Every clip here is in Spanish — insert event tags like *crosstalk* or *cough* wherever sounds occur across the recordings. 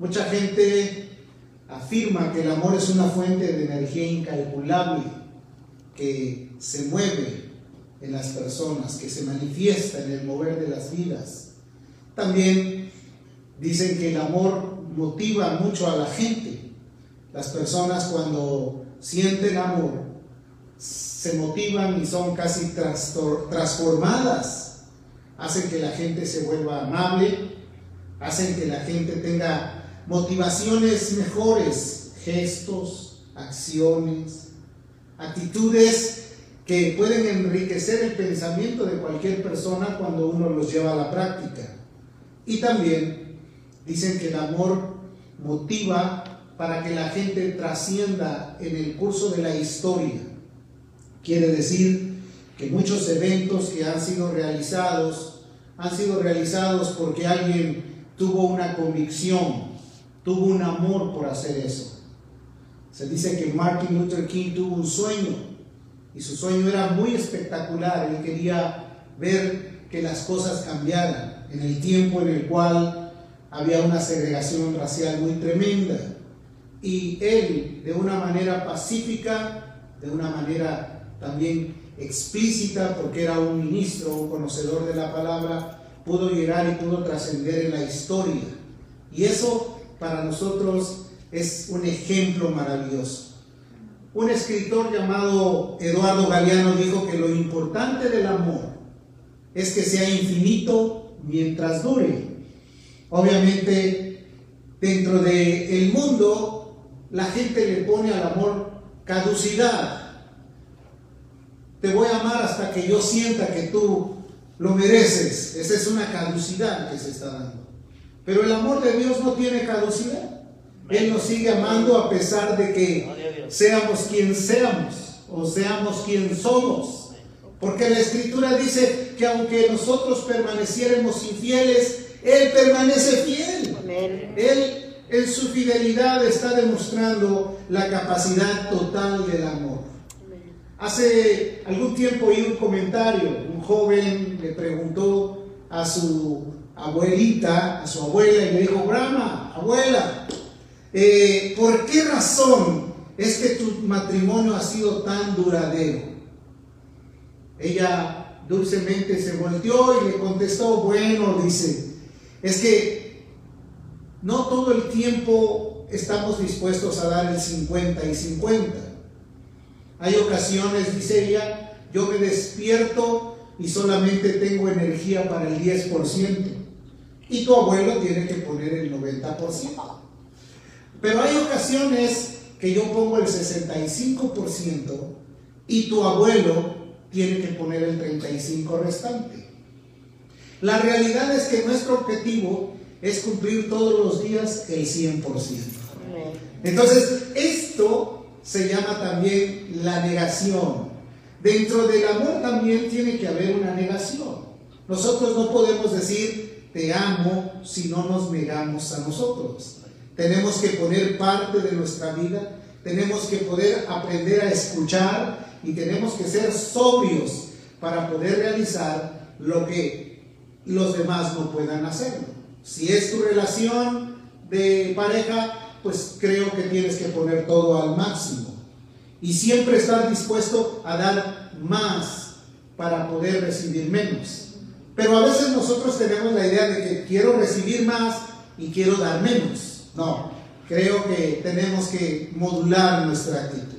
Mucha gente afirma que el amor es una fuente de energía incalculable que se mueve en las personas, que se manifiesta en el mover de las vidas. También dicen que el amor motiva mucho a la gente. Las personas cuando sienten amor se motivan y son casi transformadas. Hacen que la gente se vuelva amable, hacen que la gente tenga motivaciones mejores, gestos, acciones, actitudes que pueden enriquecer el pensamiento de cualquier persona cuando uno los lleva a la práctica. Y también dicen que el amor motiva para que la gente trascienda en el curso de la historia. Quiere decir que muchos eventos que han sido realizados han sido realizados porque alguien tuvo una convicción, tuvo un amor por hacer eso. Se dice que Martin Luther King tuvo un sueño y su sueño era muy espectacular. Él quería ver que las cosas cambiaran en el tiempo en el cual había una segregación racial muy tremenda. Y él, de una manera pacífica, de una manera también explícita, porque era un ministro, un conocedor de la palabra, pudo llegar y pudo trascender en la historia. Y eso para nosotros es un ejemplo maravilloso. Un escritor llamado Eduardo Galeano dijo que lo importante del amor es que sea infinito mientras dure. Obviamente, dentro del el mundo, la gente le pone al amor caducidad. Te voy a amar hasta que yo sienta que tú lo mereces. Esa es una caducidad que se está dando. Pero el amor de Dios no tiene caducidad. Él nos sigue amando a pesar de que seamos quien seamos o seamos quien somos. Porque la escritura dice que aunque nosotros permaneciéramos infieles, Él permanece fiel. Él en su fidelidad está demostrando la capacidad total del amor. Hace algún tiempo oí un comentario, un joven le preguntó a su abuelita, a su abuela, y le dijo, Brahma, abuela, eh, ¿por qué razón es que tu matrimonio ha sido tan duradero? Ella dulcemente se volteó y le contestó, bueno, dice, es que no todo el tiempo estamos dispuestos a dar el 50 y 50. Hay ocasiones, dice ella, yo me despierto y solamente tengo energía para el 10%. Y tu abuelo tiene que poner el 90%. Pero hay ocasiones que yo pongo el 65% y tu abuelo tiene que poner el 35% restante. La realidad es que nuestro objetivo es cumplir todos los días el 100%. Entonces, esto se llama también la negación. Dentro del amor también tiene que haber una negación. Nosotros no podemos decir te amo si no nos negamos a nosotros. Tenemos que poner parte de nuestra vida, tenemos que poder aprender a escuchar y tenemos que ser sobrios para poder realizar lo que los demás no puedan hacer. Si es tu relación de pareja, pues creo que tienes que poner todo al máximo. Y siempre estar dispuesto a dar más para poder recibir menos. Pero a veces nosotros tenemos la idea de que quiero recibir más y quiero dar menos. No, creo que tenemos que modular nuestra actitud.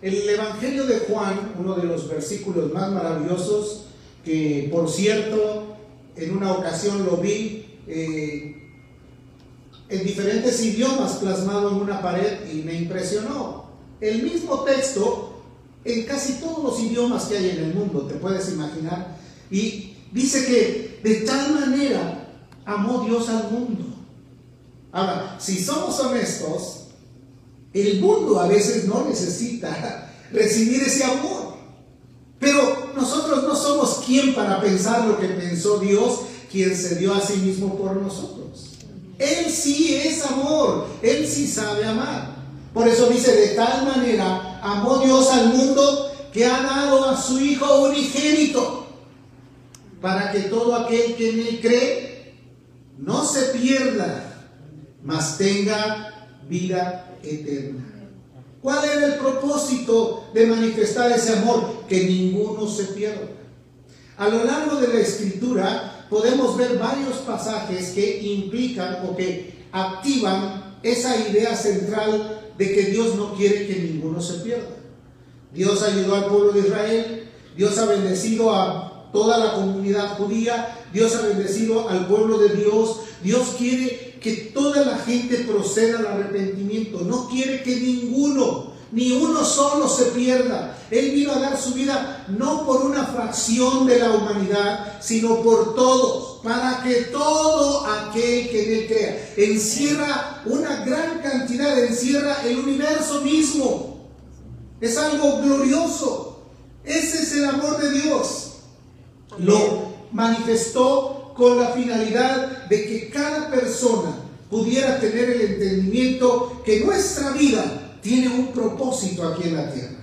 El Evangelio de Juan, uno de los versículos más maravillosos, que por cierto, en una ocasión lo vi, eh, en diferentes idiomas plasmado en una pared y me impresionó. El mismo texto en casi todos los idiomas que hay en el mundo, te puedes imaginar. Y dice que de tal manera amó Dios al mundo. Ahora, si somos honestos, el mundo a veces no necesita *laughs* recibir ese amor. Pero nosotros no somos quien para pensar lo que pensó Dios, quien se dio a sí mismo por nosotros. Él sí es amor, Él sí sabe amar. Por eso dice, de tal manera amó Dios al mundo que ha dado a su Hijo unigénito, para que todo aquel que en Él cree no se pierda, mas tenga vida eterna. ¿Cuál era el propósito de manifestar ese amor? Que ninguno se pierda. A lo largo de la escritura podemos ver varios pasajes que implican o que activan esa idea central de que Dios no quiere que ninguno se pierda. Dios ayudó al pueblo de Israel, Dios ha bendecido a toda la comunidad judía, Dios ha bendecido al pueblo de Dios, Dios quiere que toda la gente proceda al arrepentimiento, no quiere que ninguno, ni uno solo se pierda. Él vino a dar su vida no por una fracción de la humanidad, sino por todos, para que todo aquel que en él crea encierra una gran cantidad, encierra el universo mismo. Es algo glorioso. Ese es el amor de Dios. Lo manifestó con la finalidad de que cada persona pudiera tener el entendimiento que nuestra vida tiene un propósito aquí en la tierra.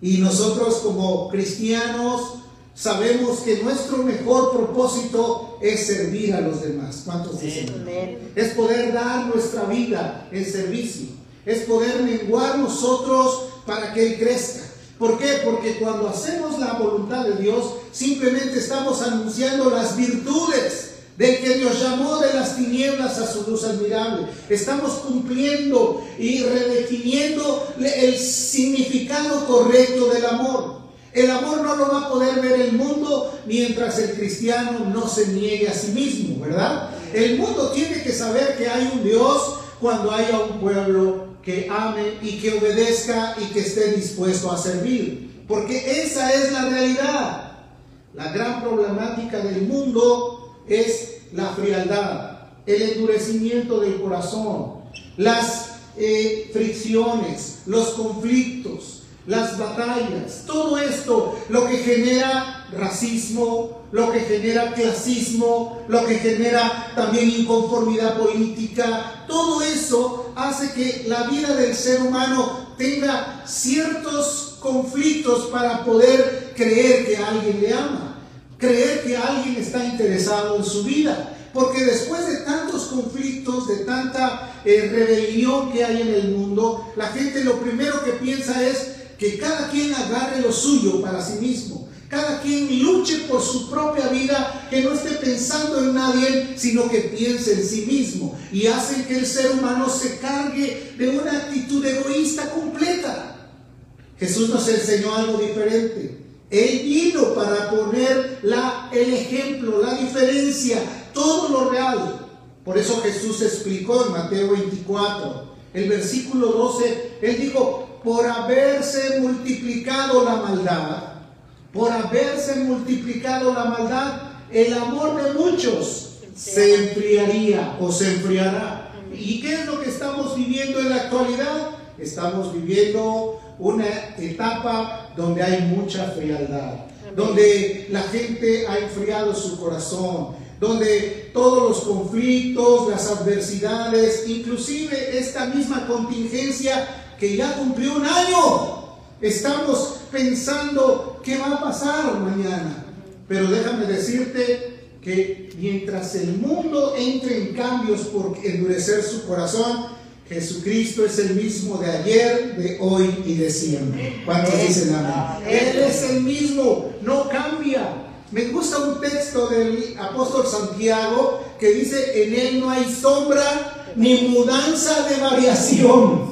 Y nosotros como cristianos sabemos que nuestro mejor propósito es servir a los demás. ¿Cuántos dicen? Es poder dar nuestra vida en servicio. Es poder menguar nosotros para que Él crezca. ¿Por qué? Porque cuando hacemos la voluntad de Dios, simplemente estamos anunciando las virtudes del que Dios llamó de las tinieblas a su luz admirable. Estamos cumpliendo y redefiniendo el significado correcto del amor. El amor no lo va a poder ver el mundo mientras el cristiano no se niegue a sí mismo, ¿verdad? El mundo tiene que saber que hay un Dios cuando haya un pueblo que ame y que obedezca y que esté dispuesto a servir. Porque esa es la realidad. La gran problemática del mundo es la frialdad, el endurecimiento del corazón, las eh, fricciones, los conflictos, las batallas, todo esto lo que genera racismo, lo que genera clasismo, lo que genera también inconformidad política, todo eso hace que la vida del ser humano tenga ciertos conflictos para poder creer que alguien le ama, creer que alguien está interesado en su vida. Porque después de tantos conflictos, de tanta eh, rebelión que hay en el mundo, la gente lo primero que piensa es que cada quien agarre lo suyo para sí mismo. Cada quien luche por su propia vida, que no esté pensando en nadie, sino que piense en sí mismo. Y hacen que el ser humano se cargue de una actitud egoísta completa. Jesús nos enseñó algo diferente. Él vino para poner la, el ejemplo, la diferencia, todo lo real. Por eso Jesús explicó en Mateo 24, el versículo 12, Él dijo, por haberse multiplicado la maldad, por haberse multiplicado la maldad, el amor de muchos se enfriaría o se enfriará. ¿Y qué es lo que estamos viviendo en la actualidad? Estamos viviendo una etapa donde hay mucha frialdad, donde la gente ha enfriado su corazón, donde todos los conflictos, las adversidades, inclusive esta misma contingencia que ya cumplió un año. Estamos pensando qué va a pasar mañana. Pero déjame decirte que mientras el mundo entre en cambios por endurecer su corazón, Jesucristo es el mismo de ayer, de hoy y de siempre. ¿Cuántos dicen amén? Él es el mismo, no cambia. Me gusta un texto del apóstol Santiago que dice, en él no hay sombra ni mudanza de variación.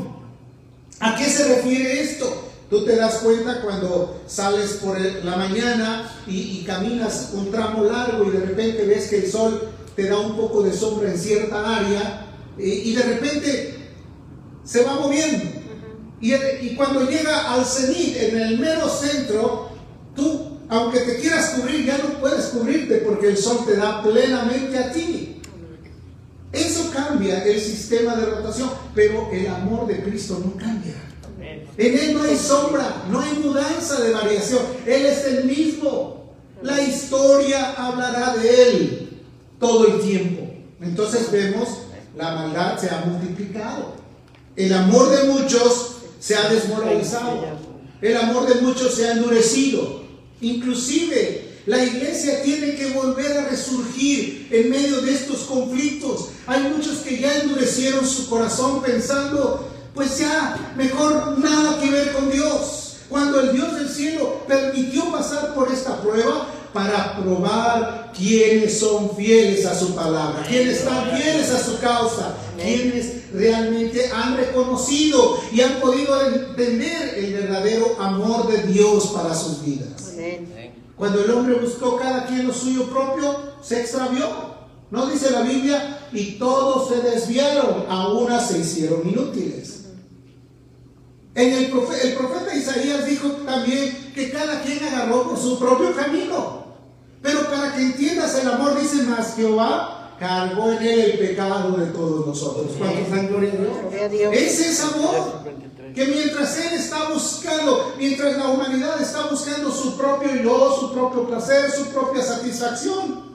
¿A qué se refiere esto? Tú te das cuenta cuando sales por la mañana y, caminas un tramo largo y de repente ves que el sol te da un poco de sombra en cierta área y, de repente se va moviendo. Y, y, cuando llega al cenit, en el mero centro, tú, aunque te quieras cubrir, ya no puedes cubrirte porque el sol te da plenamente a ti. Eso cambia el sistema de rotación, pero el amor de Cristo no cambia. En Él no hay sombra, no hay mudanza de variación. Él es el mismo. La historia hablará de Él todo el tiempo. Entonces vemos, la maldad se ha multiplicado. El amor de muchos se ha desmoralizado. El amor de muchos se ha endurecido. Inclusive la iglesia tiene que volver a resurgir surgir en medio de estos conflictos. Hay muchos que ya endurecieron su corazón pensando, pues ya, mejor nada que ver con Dios. Cuando el Dios del cielo permitió pasar por esta prueba para probar quiénes son fieles a su palabra, quiénes están fieles a su causa, quienes realmente han reconocido y han podido entender el verdadero amor de Dios para sus vidas. Cuando el hombre buscó cada quien lo suyo propio, se extravió. No dice la Biblia, y todos se desviaron, a una se hicieron inútiles. En el, profeta, el profeta Isaías dijo también que cada quien agarró por su propio camino. Pero para que entiendas el amor, dice más Jehová, cargó en él el pecado de todos nosotros. ¿Cuántos dan gloria a Dios? Ese es amor. Que mientras él está buscando, mientras la humanidad está buscando su propio yo, su propio placer, su propia satisfacción,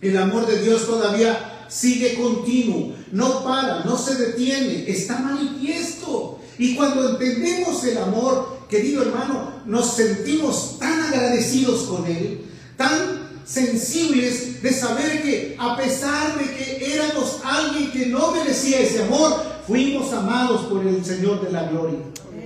el amor de Dios todavía sigue continuo, no para, no se detiene, está manifiesto. Y cuando entendemos el amor, querido hermano, nos sentimos tan agradecidos con Él, tan sensibles de saber que a pesar de que éramos alguien que no merecía ese amor, fuimos amados por el Señor de la gloria.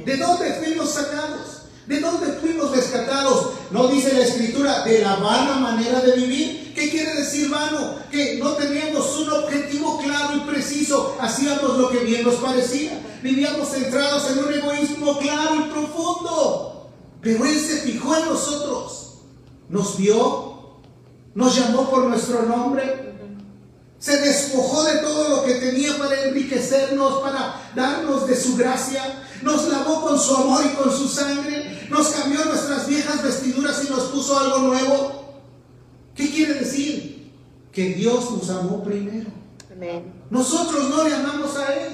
¿De dónde fuimos sacados? ¿De dónde fuimos rescatados? No dice la escritura de la vana manera de vivir. ¿Qué quiere decir vano? Que no teníamos un objetivo claro y preciso. Hacíamos lo que bien nos parecía. Vivíamos centrados en un egoísmo claro y profundo. Pero Él se fijó en nosotros. Nos vio. Nos llamó por nuestro nombre. Se despojó de todo lo que tenía para enriquecernos, para darnos de su gracia. Nos lavó con su amor y con su sangre. Nos cambió nuestras viejas vestiduras y nos puso algo nuevo. ¿Qué quiere decir? Que Dios nos amó primero. Nosotros no le amamos a Él.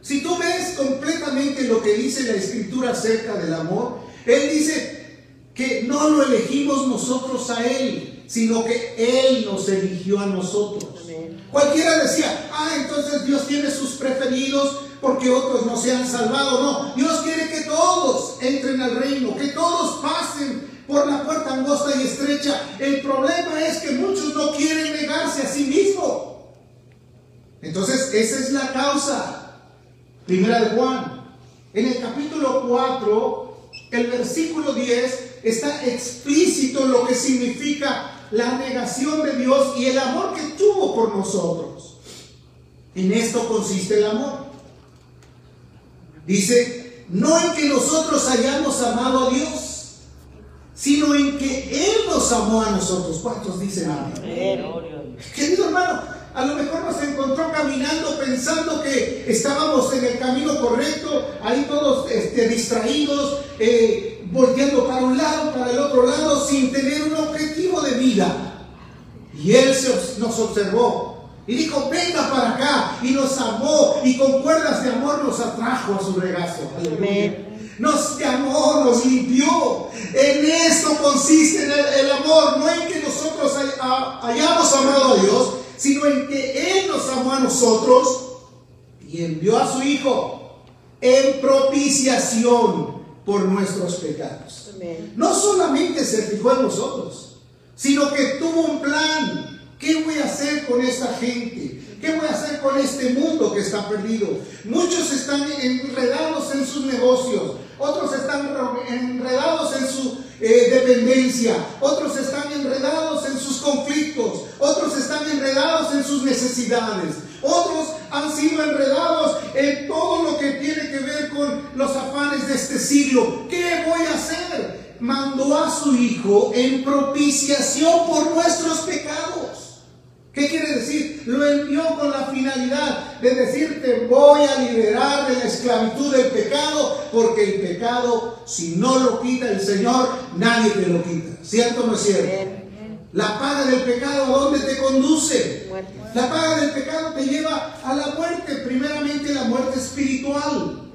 Si tú ves completamente lo que dice la escritura acerca del amor, Él dice que no lo elegimos nosotros a Él, sino que Él nos eligió a nosotros. Cualquiera decía, ah, entonces Dios tiene sus preferidos porque otros no se han salvado. No, Dios quiere que todos entren al reino, que todos pasen por la puerta angosta y estrecha. El problema es que muchos no quieren negarse a sí mismos. Entonces, esa es la causa. Primera de Juan. En el capítulo 4, el versículo 10, está explícito lo que significa la negación de Dios y el amor que tuvo por nosotros. En esto consiste el amor. Dice, no en que nosotros hayamos amado a Dios, sino en que Él nos amó a nosotros. ¿Cuántos dicen amén? Querido hermano, a lo mejor nos encontró caminando pensando que estábamos en el camino correcto, ahí todos este, distraídos, eh, volteando para un lado, para el otro lado, sin tener un objetivo de vida. Y Él nos observó y dijo, venga para acá. Y nos amó y con cuerdas de amor nos atrajo a su regazo. Nos llamó, nos limpió. En eso consiste el, amor, no en que nosotros hayamos amado a Dios, sino en que Él nos amó a nosotros y envió a su Hijo en propiciación por nuestros pecados. No solamente se fijó en nosotros, sino que tuvo un plan. ¿Qué voy a hacer con esta gente? ¿Qué voy a hacer con este mundo que está perdido? Muchos están enredados en sus negocios, otros están enredados en su eh, dependencia, otros están enredados en sus conflictos, otros están enredados en sus necesidades, otros han sido enredados en todo lo que tiene que ver con los afanes de este siglo. ¿Qué voy a hacer? Mandó a su Hijo en propiciación por nuestros pecados. ¿Qué quiere decir? Lo envió con la finalidad de decirte voy a liberar de la esclavitud del pecado, porque el pecado, si no lo quita el Señor, nadie te lo quita. ¿Cierto o no es cierto? La paga del pecado, ¿a dónde te conduce? La paga del pecado te lleva a la muerte, primeramente la muerte espiritual.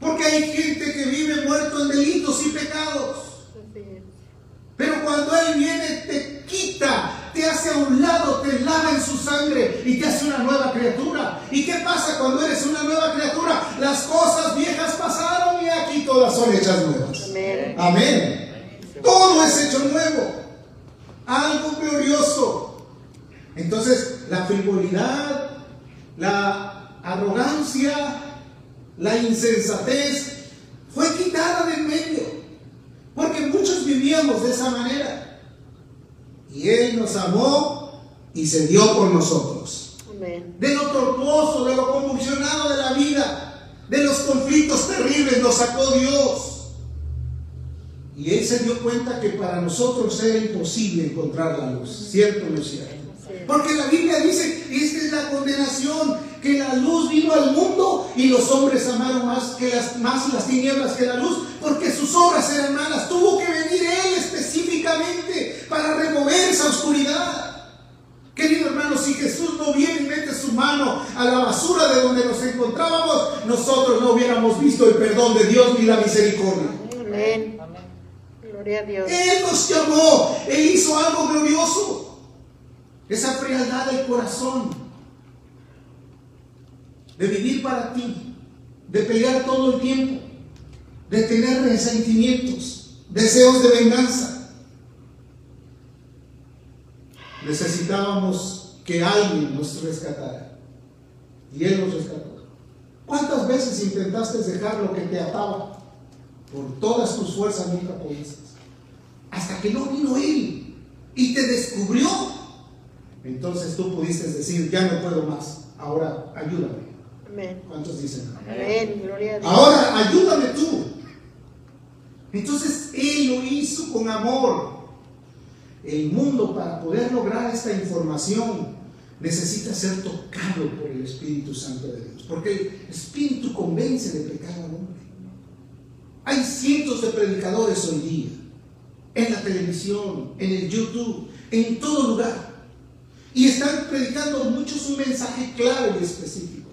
Porque hay gente que vive muerto en delitos y pecados. Pero cuando Él viene, te quita te hace a un lado, te lava en su sangre y te hace una nueva criatura. ¿Y qué pasa cuando eres una nueva criatura? Las cosas viejas pasaron y aquí todas son hechas nuevas. Amén. Todo es hecho nuevo. Algo glorioso. Entonces, la frivolidad, la arrogancia, la insensatez fue quitada del medio. Porque muchos vivíamos de esa manera. Y Él nos amó y se dio por nosotros. De lo tortuoso, de lo convulsionado de la vida, de los conflictos terribles nos sacó Dios. Y Él se dio cuenta que para nosotros era imposible encontrar la luz. ¿Cierto o no es cierto? Porque la Biblia dice, esta es la condenación, que la luz vino al mundo y los hombres amaron más, que las, más las tinieblas que la luz, porque sus obras eran malas. Tuvo que venir Él específicamente para remover esa oscuridad. Querido hermano, si Jesús no viene y mete su mano a la basura de donde nos encontrábamos, nosotros no hubiéramos visto el perdón de Dios ni la misericordia. Amén. Gloria a Dios. Él nos llamó, Él hizo algo glorioso. Esa frialdad del corazón, de vivir para ti, de pelear todo el tiempo, de tener resentimientos, deseos de venganza. Necesitábamos que alguien nos rescatara. Y Él nos rescató. ¿Cuántas veces intentaste dejar lo que te ataba? Por todas tus fuerzas nunca pudiste. Hasta que no vino Él y te descubrió entonces tú pudiste decir, ya no puedo más, ahora ayúdame. Amén. ¿Cuántos dicen? Amén, gloria a Dios. Ahora ayúdame tú. Entonces Él lo hizo con amor. El mundo para poder lograr esta información necesita ser tocado por el Espíritu Santo de Dios. Porque el Espíritu convence de pecado al hombre. Hay cientos de predicadores hoy día, en la televisión, en el YouTube, en todo lugar y están predicando muchos un mensaje claro y específico.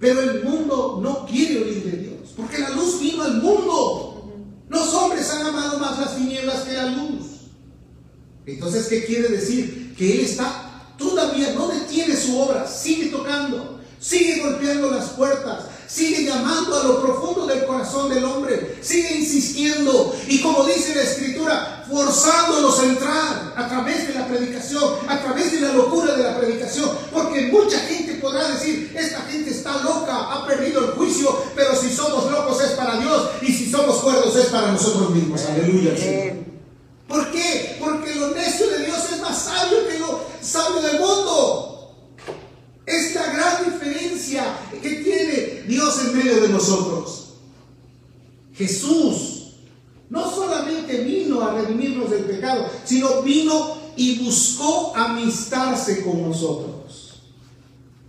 Pero el mundo no quiere oír de Dios, porque la luz vino al mundo. Los hombres han amado más las tinieblas que la luz. Entonces, ¿qué quiere decir? Que Él está todavía, no detiene su obra, sigue tocando, sigue golpeando las puertas, sigue llamando a lo profundo del corazón del hombre, sigue insistiendo y como dice la escritura, forzándolos a entrar a través de la predicación, a través de la locura de la predicación, porque mucha gente podrá decir, esta gente está loca, ha perdido el juicio, pero si somos locos es para Dios y si somos cuerdos es para nosotros mismos. Aleluya. ¿Por qué? Porque lo necio de Dios es más sabio que lo sabio del mundo. Es la gran diferencia que tiene Dios en medio de nosotros. Jesús no solamente vino a redimirnos del pecado, sino vino y buscó amistarse con nosotros.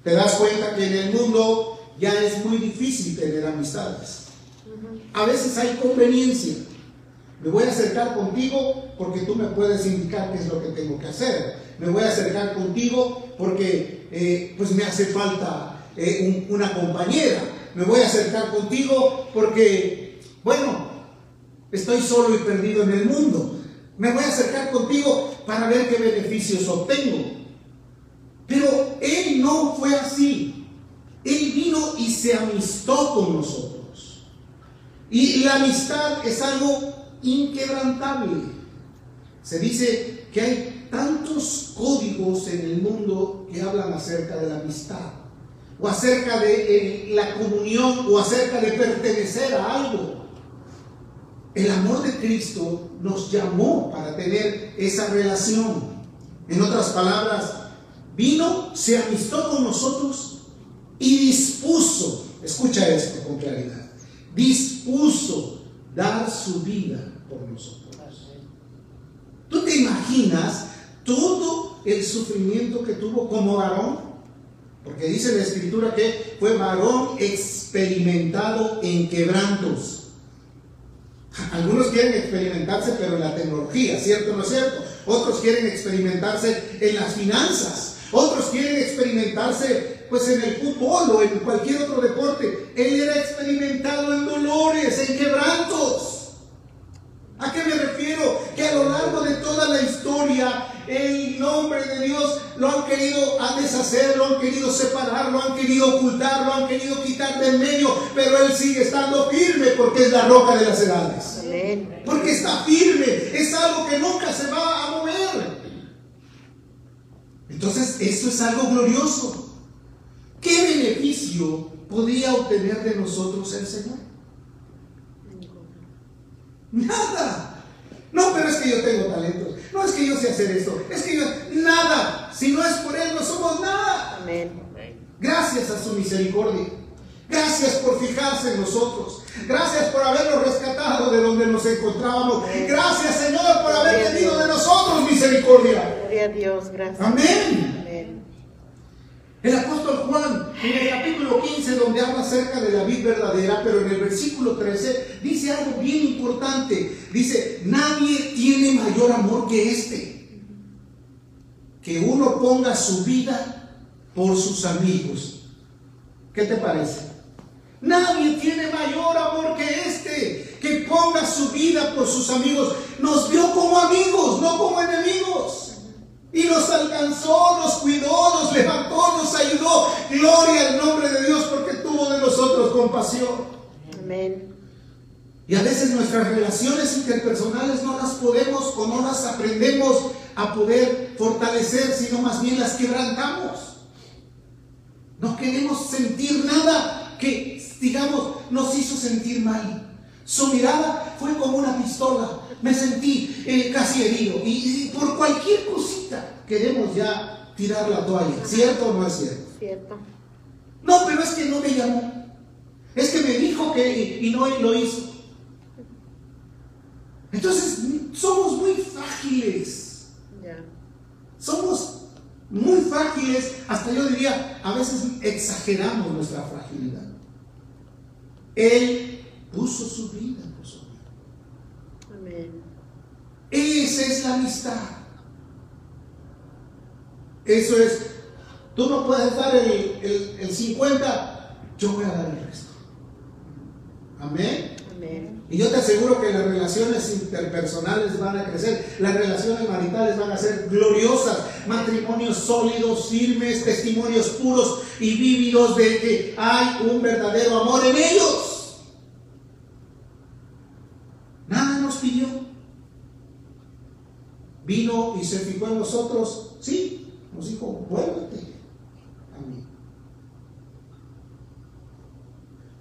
Te das cuenta que en el mundo ya es muy difícil tener amistades. A veces hay conveniencia. Me voy a acercar contigo porque tú me puedes indicar qué es lo que tengo que hacer. Me voy a acercar contigo porque eh, pues me hace falta eh, una compañera. Me voy a acercar contigo porque, bueno, estoy solo y perdido en el mundo. Me voy a acercar contigo para ver qué beneficios obtengo. Pero Él no fue así. Él vino y se amistó con nosotros. Y la amistad es algo inquebrantable. Se dice que hay tantos códigos en el mundo que hablan acerca de la amistad, o acerca de eh, la comunión, o acerca de pertenecer a algo. El amor de Cristo nos llamó para tener esa relación. En otras palabras, vino, se amistó con nosotros y dispuso, escucha esto con claridad, dispuso dar su vida por nosotros. ¿Tú te imaginas todo el sufrimiento que tuvo como varón? Porque dice la escritura que fue varón experimentado en quebrantos. Algunos quieren experimentarse, pero en la tecnología, ¿cierto o no es cierto? Otros quieren experimentarse en las finanzas. Otros quieren experimentarse pues en el fútbol o en cualquier otro deporte. Él era experimentado en dolores, en quebrantos. ¿A qué me refiero? Que a lo largo de toda la historia el nombre de Dios lo han querido deshacer, lo han querido separar, lo han querido ocultar, lo han querido quitar del medio, pero Él sigue estando firme porque es la roca de las edades. Porque está firme, es algo que nunca se va a mover. Entonces, eso es algo glorioso. ¿Qué beneficio podría obtener de nosotros el Señor? Nada. No, pero es que yo tengo talentos. No es que yo sé hacer esto. Es que yo... Nada. Si no es por Él, no somos nada. Amén. Gracias a su misericordia. Gracias por fijarse en nosotros. Gracias por habernos rescatado de donde nos encontrábamos. Gracias, Señor, por haber tenido de nosotros misericordia. Gloria a Dios, gracias. Amén. Amén. El apóstol Juan, en el capítulo 15, donde habla acerca de la vida verdadera, pero en el versículo 13, dice algo bien importante. Dice, nadie tiene mayor amor que este, que uno ponga su vida por sus amigos. ¿Qué te parece? Nadie tiene mayor amor que este, que ponga su vida por sus amigos. Nos vio como amigos, no como enemigos. Y nos alcanzó, nos cuidó, nos levantó, nos ayudó. Gloria al nombre de Dios porque tuvo de nosotros compasión. Amén. Y a veces nuestras relaciones interpersonales no las podemos o no las aprendemos a poder fortalecer, sino más bien las quebrantamos. No queremos sentir nada que, digamos, nos hizo sentir mal. Su mirada fue como una pistola. Me sentí eh, casi herido. Y, y por cualquier cosita queremos ya tirar la toalla. ¿Cierto o no es cierto? Cierto. No, pero es que no me llamó. Es que me dijo que y no lo hizo. Entonces, somos muy frágiles. Somos muy frágiles, hasta yo diría, a veces exageramos nuestra fragilidad. Él puso su vida. Amén. Esa es la amistad. Eso es, tú no puedes dar el, el- el 50, yo voy a dar el resto. Amén. Amén. Y yo te aseguro que las relaciones interpersonales van a crecer, las relaciones maritales van a ser gloriosas, matrimonios sólidos, firmes, testimonios puros y vívidos de que hay un verdadero amor en ellos. Nada nos pidió. Vino y se fijó en nosotros, sí, nos dijo, vuélvete a mí.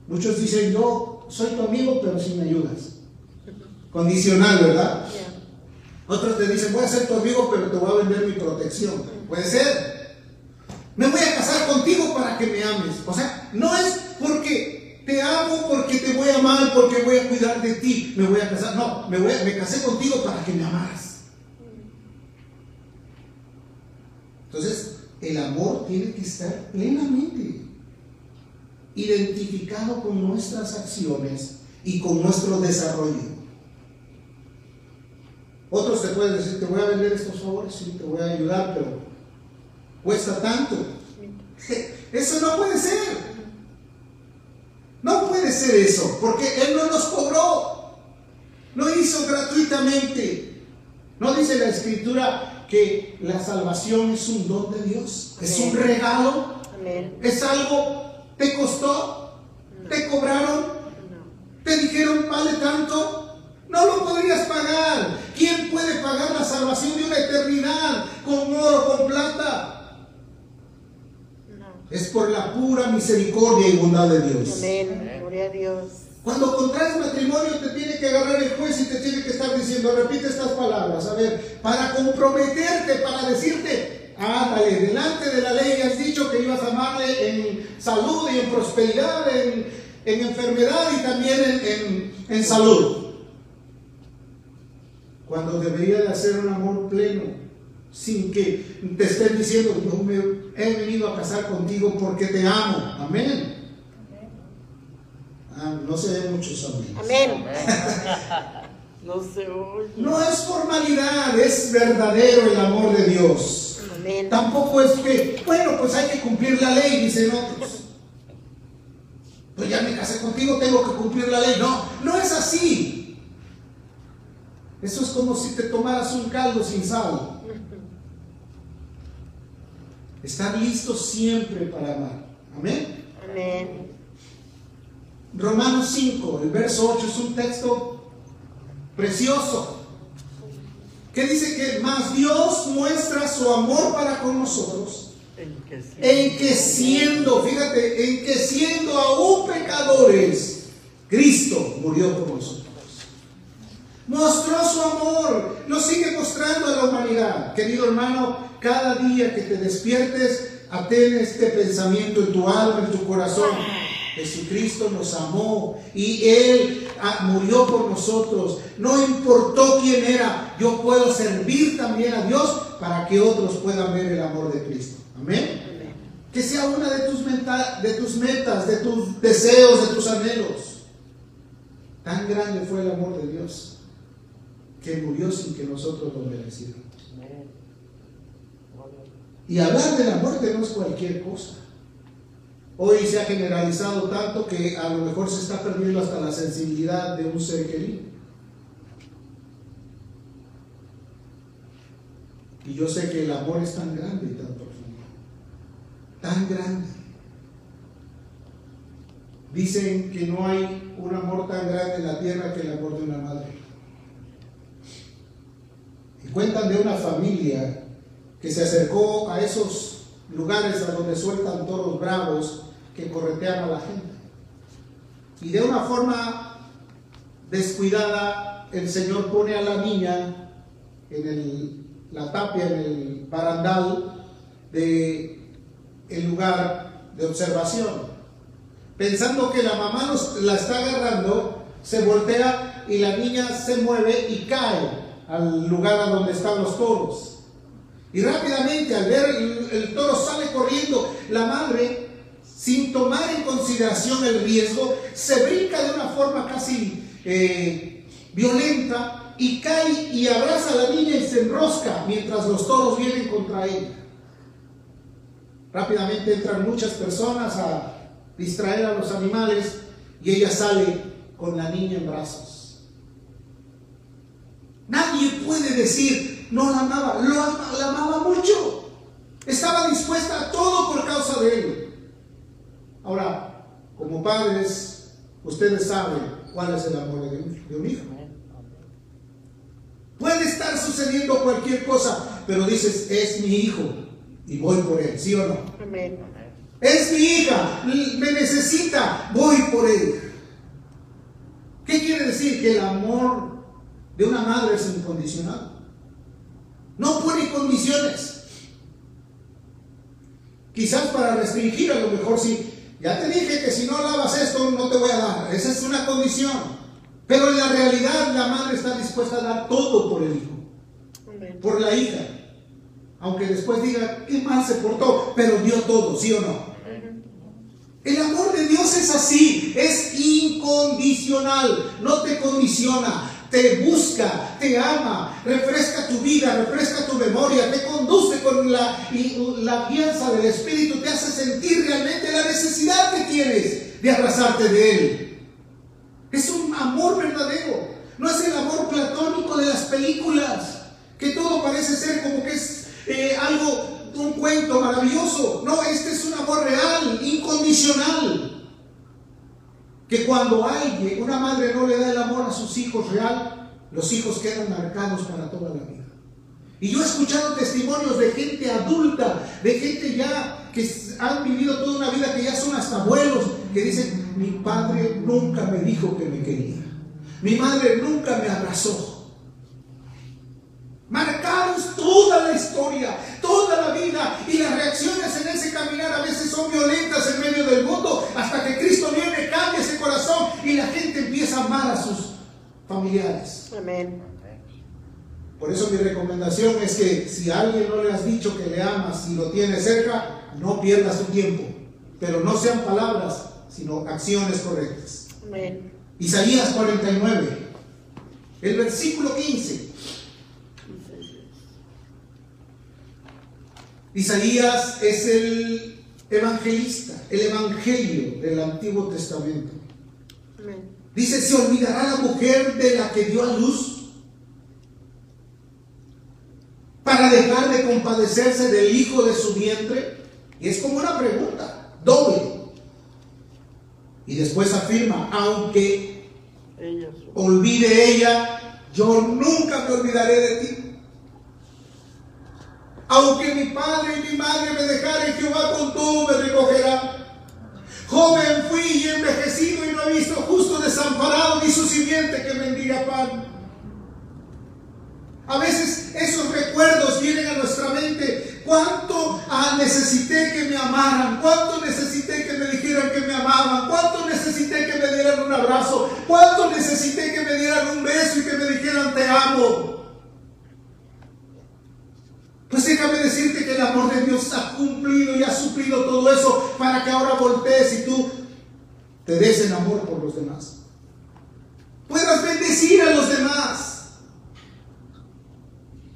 Muchos dicen, yo soy tu amigo, pero si me ayudas. Condicional, ¿verdad? Otros te dicen, voy a ser tu amigo, pero te voy a vender mi protección. Puede ser. Me voy a casar contigo para que me ames. O sea, no es porque te amo, porque te voy a amar, porque voy a cuidar de ti. Me voy a casar. No, me, voy a- me casé contigo para que me amaras. Entonces, el amor tiene que estar plenamente identificado con nuestras acciones y con nuestro desarrollo. Otros te pueden decir, te voy a vender estos favores, sí, te voy a ayudar, pero cuesta tanto. *laughs* Eso no puede ser. No puede ser eso, porque Él no nos cobró. Lo hizo gratuitamente. No dice la escritura que la salvación es un don de Dios, es un regalo, Amén. es algo, te costó, te cobraron, No. te dijeron vale tanto, no lo podrías pagar. ¿Quién puede pagar la salvación de una eternidad con oro, con plata? No. Es por la pura misericordia y bondad de Dios. Amén. Gloria a Dios. Cuando contraes matrimonio te tiene que agarrar el juez y te tiene que estar diciendo, repite estas palabras, a ver, para comprometerte, para decirte, ándale, delante de la ley has dicho que ibas a amarle en salud y en prosperidad, en, en enfermedad y también en, en- en salud. Cuando debería de hacer un amor pleno, sin que te estén diciendo, yo me he venido a casar contigo porque te amo. Amén. Ah, no se ven muchos amén. Amén. No se oye. No es formalidad, es verdadero el amor de Dios. Amén. Tampoco es que, bueno, pues hay que cumplir la ley, dicen otros. Pues ya me casé contigo, tengo que cumplir la ley. No, no es así. Eso es como si te tomaras un caldo sin sal. Estar listo siempre para amar. Amén. Amén. Romanos 5, el verso 8 es un texto precioso que dice que más Dios muestra su amor para con nosotros En que siendo, fíjate, en que siendo aún pecadores, Cristo murió por nosotros. Mostró su amor, lo sigue mostrando a la humanidad. Querido hermano, cada día que te despiertes, atén este pensamiento en tu alma, en tu corazón. Jesucristo nos amó y Él ah, murió por nosotros. No importó quién era, yo puedo servir también a Dios para que otros puedan ver el amor de Cristo. Amén. Amén. Que sea una de tus, meta- de tus metas, de tus deseos, de tus anhelos. Tan grande fue el amor de Dios que murió sin que nosotros lo mereciéramos. Y hablar de la muerte no es cualquier cosa. Hoy se ha generalizado tanto que a lo mejor se está perdiendo hasta la sensibilidad de un ser querido. Y yo sé que el amor es tan grande y tan profundo. Tan grande. Dicen que no hay un amor tan grande en la tierra que el amor de una madre. Y cuentan de una familia que se acercó a esos lugares a donde sueltan toros bravos que corretean a la gente. Y de una forma descuidada, el Señor pone a la niña en el- la tapia, en el barandal de el lugar de observación. Pensando que la mamá la está agarrando, se voltea y la niña se mueve y cae al lugar a donde están los toros. Y rápidamente al ver el, toro sale corriendo, la madre, sin tomar en consideración el riesgo, se brinca de una forma casi eh, violenta y cae y abraza a la niña y se enrosca mientras los toros vienen contra ella. Rápidamente entran muchas personas a distraer a los animales y ella sale con la niña en brazos. Nadie puede decir, no la amaba, lo ama- la amaba mucho. Estaba dispuesta a todo por causa de él. Ahora, como padres, ustedes saben cuál es el amor de un, de un hijo. Puede estar sucediendo cualquier cosa, pero dices, es mi hijo y voy por él, ¿sí o no? Amén. Es mi hija, me necesita, voy por él. ¿Qué quiere decir? Que el amor de una madre es incondicional. No pone condiciones. Quizás para restringir, a lo mejor sí. Ya te dije que si no lavas esto, no te voy a dar. Esa es una condición. Pero en la realidad, la madre está dispuesta a dar todo por el hijo por la hija. Aunque después diga qué mal se portó, pero dio todo, ¿sí o no? El amor de Dios es así, es incondicional, no te condiciona, te busca, te ama, refresca tu vida, refresca tu memoria, te conduce con la, la del Espíritu, te hace sentir realmente la necesidad que tienes de abrazarte de Él. Es un amor verdadero. No es el amor platónico de las películas, que todo parece ser como que es eh, algo, un cuento maravilloso. No, este es un amor real, incondicional. Que cuando alguien, una madre no le da el amor a sus hijos real, los hijos quedan marcados para toda la vida. Y yo he escuchado testimonios de gente adulta, de gente ya que han vivido toda una vida, que ya son hasta abuelos, que dicen, mi padre nunca me dijo que me quería. Mi madre nunca me abrazó. Marcados toda la historia, toda la vida y las reacciones en ese caminar a veces son violentas en medio del mundo hasta que Cristo viene, cambia ese corazón y la gente empieza a amar a sus familiares. Amén. Por eso mi recomendación es que si a alguien no le has dicho que le amas y lo tienes cerca, no pierdas tu tiempo. Pero no sean palabras, sino acciones correctas. Amén. Isaías 49, el versículo 15. Isaías es el evangelista, el evangelio del Antiguo Testamento. Amén. Dice, ¿se olvidará la mujer de la que dio a luz? Para dejar de compadecerse del hijo de su vientre. Y es como una pregunta, doble. Y después afirma, aunque olvide ella, yo nunca me olvidaré de ti. Aunque mi padre y mi madre me dejaren, Jehová con todo me recogerá. Joven fui y envejecido y no he visto justo desamparado ni su simiente que bendiga pan. A veces esos recuerdos vienen a nuestra mente. ¿Cuánto ah, necesité que me amaran? ¿Cuánto necesité que me dijeran que me amaban? ¿Cuánto necesité que me dieran un abrazo? ¿Cuánto necesité que me dieran un beso y que me dijeran te amo? Pues déjame decirte que el amor de Dios ha cumplido y ha suplido todo eso para que ahora voltees y tú te des el amor por los demás. Puedas bendecir a los demás.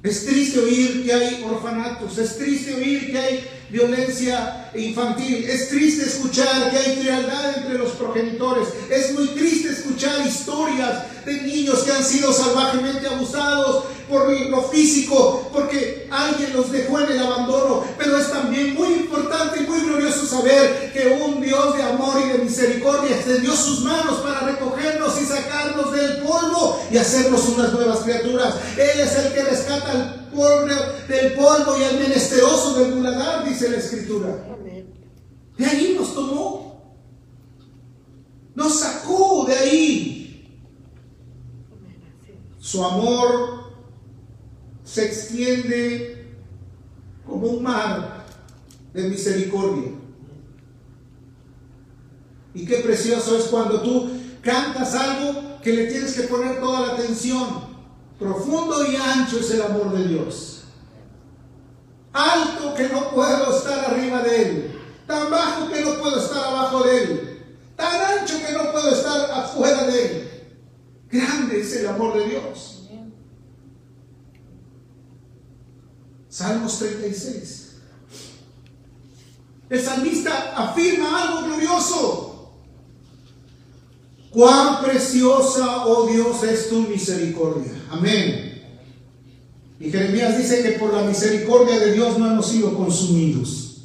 Es triste oír que hay orfanatos, es triste oír que hay violencia infantil, es triste escuchar que hay frialdad entre los progenitores, es muy triste escuchar historias de niños que han sido salvajemente abusados por lo físico, porque alguien los dejó en el abandono, pero es también muy importante y muy glorioso saber que un Dios de amor y de misericordia extendió sus manos para recogernos y sacarnos del polvo y hacernos unas nuevas criaturas. Él es el que rescata al pobre del polvo y al menesteroso del muladar, dice la escritura. De ahí nos tomó. Nos sacó de ahí. Su amor se extiende como un mar de misericordia. Y qué precioso es cuando tú cantas algo que le tienes que poner toda la atención. Profundo y ancho es el amor de Dios. Alto que no puedo estar arriba de Él. Tan bajo que no puedo estar abajo de Él. Tan ancho que no puedo estar afuera de Él. Grande es el amor de Dios. Salmos 36. El salmista afirma algo glorioso. Cuán preciosa, oh Dios, es tu misericordia. Amén. Y Jeremías dice que por la misericordia de Dios no hemos sido consumidos.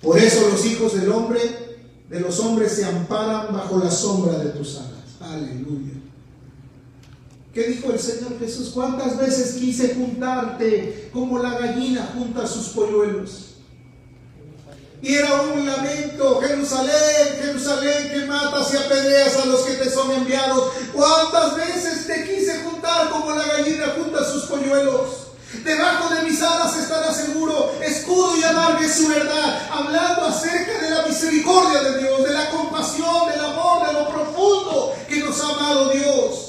Por eso los hijos del hombre, de los hombres, se amparan bajo la sombra de tus alas. Aleluya. ¿Qué dijo el Señor Jesús? ¿Cuántas veces quise juntarte como la gallina junta sus polluelos? Y era un lamento, Jerusalén, Jerusalén, que matas y apedreas a los que te son enviados. ¿Cuántas veces te quise juntar como la gallina junta sus polluelos? Debajo de mis alas estará seguro, escudo y alargue su verdad, hablando acerca de la misericordia de Dios, de la compasión, del amor, de lo profundo que nos ha amado Dios.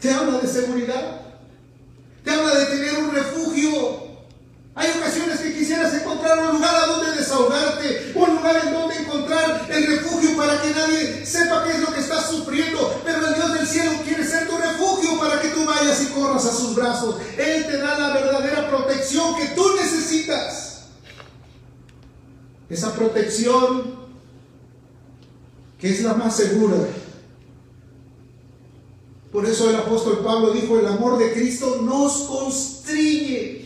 Te habla de seguridad. Te habla de tener un refugio. Hay ocasiones que quisieras encontrar un lugar a donde desahogarte, un lugar en donde encontrar el refugio para que nadie sepa qué es lo que estás sufriendo. Pero el Dios del cielo quiere ser tu refugio para que tú vayas y corras a sus brazos. Él te da la verdadera protección que tú necesitas. Esa protección que es la más segura por eso el apóstol Pablo dijo, el amor de Cristo nos constriñe.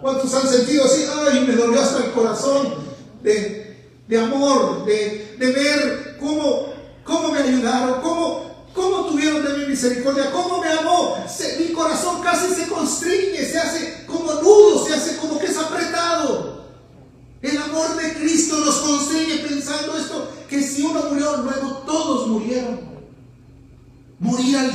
¿Cuántos han sentido así? Ay, me dolió hasta el corazón de, amor, de, ver cómo, cómo me ayudaron, cómo, cómo tuvieron de mi misericordia, cómo me amó. mi corazón casi se constriñe, se hace como nudo, se hace como que es apretado. El amor de Cristo nos constriñe pensando esto, que si uno murió, luego todos murieron. Morir al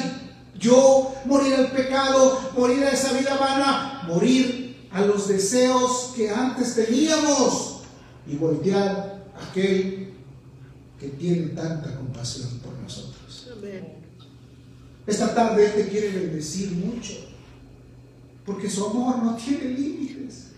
yo, morir al pecado, morir a esa vida vana, morir a los deseos que antes teníamos y voltear a aquel que tiene tanta compasión por nosotros. Esta tarde Él te quiere bendecir mucho, porque su amor no tiene límites.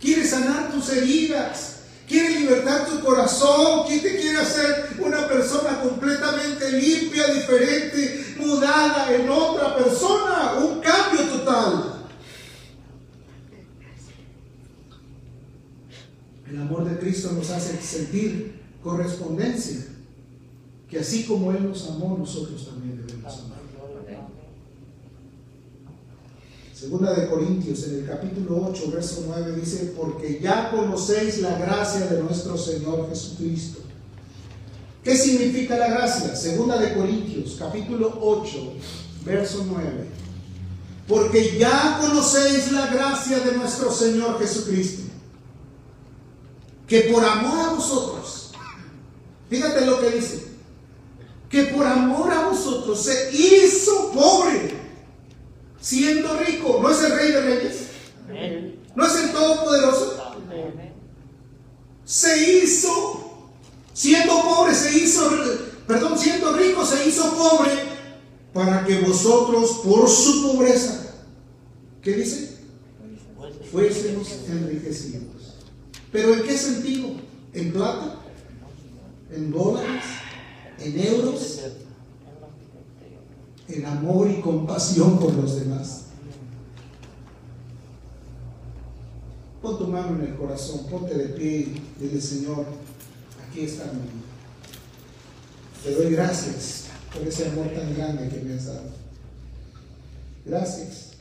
Quiere sanar tus heridas, quiere libertar tu corazón, ¿quién te quiere hacer una persona completamente limpia, diferente, mudada en otra persona, un cambio total. El amor de Cristo nos hace sentir correspondencia, que así como Él nos amó, nosotros también debemos amar. Segunda de Corintios, en el capítulo 8, verso 9, dice, porque ya conocéis la gracia de nuestro Señor Jesucristo. ¿Qué significa la gracia? Segunda de Corintios, capítulo 8, verso 9. porque ya conocéis la gracia de nuestro Señor Jesucristo, que por amor a vosotros, fíjate lo que dice, que por amor a vosotros se hizo pobre, siendo rico. ¿No es el rey de reyes? ¿No es el todopoderoso? Se hizo, siendo pobre, se hizo, perdón, siendo rico, se hizo pobre para que vosotros por su pobreza, ¿qué dice? Fuésemos enriquecidos. ¿Pero en qué sentido? ¿En plata? ¿En dólares? ¿En euros? En amor y compasión por los demás. Pon tu mano en el corazón, ponte de pie y dile, Señor, aquí está mi vida. Te doy gracias por ese amor tan grande que me has dado. Gracias,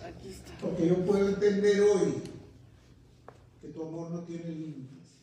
porque yo puedo entender hoy que tu amor no tiene límites.